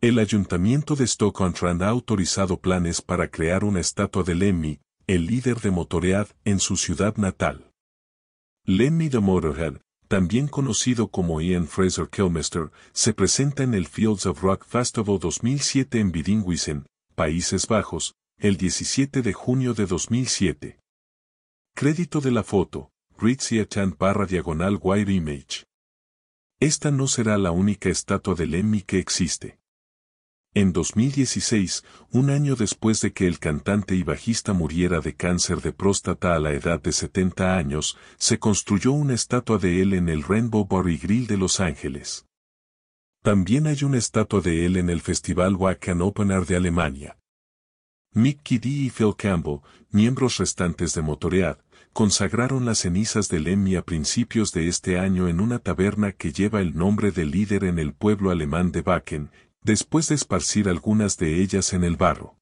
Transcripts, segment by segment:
El ayuntamiento de Stoke-on-Trent ha autorizado planes para crear una estatua de Lemmy, el líder de Motorhead, en su ciudad natal. Lemmy de Motorhead, también conocido como Ian Fraser Kilmister, se presenta en el Fields of Rock Festival 2007 en Bidinghuizen, Países Bajos, el 17 de junio de 2007. Crédito de la foto, Ritzy Chan barra diagonal Wire Image. Esta no será la única estatua de Lemmy que existe. En 2016, un año después de que el cantante y bajista muriera de cáncer de próstata a la edad de 70 años, se construyó una estatua de él en el Rainbow Bar Grill de Los Ángeles. También hay una estatua de él en el Festival Wacken Open Air de Alemania. Mickey D y Phil Campbell, miembros restantes de Motoread, consagraron las cenizas del Emmy a principios de este año en una taberna que lleva el nombre del líder en el pueblo alemán de Wacken, después de esparcir algunas de ellas en el barro.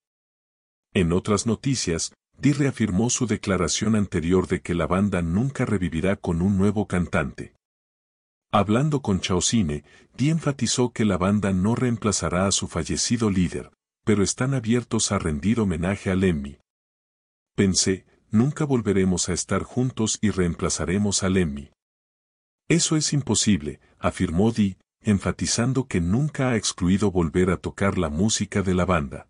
En otras noticias, Dee reafirmó su declaración anterior de que la banda nunca revivirá con un nuevo cantante. Hablando con Chaosine, Dee enfatizó que la banda no reemplazará a su fallecido líder, pero están abiertos a rendir homenaje a Lemmy. Pensé, nunca volveremos a estar juntos y reemplazaremos a Lemmy. Eso es imposible, afirmó Dee, enfatizando que nunca ha excluido volver a tocar la música de la banda.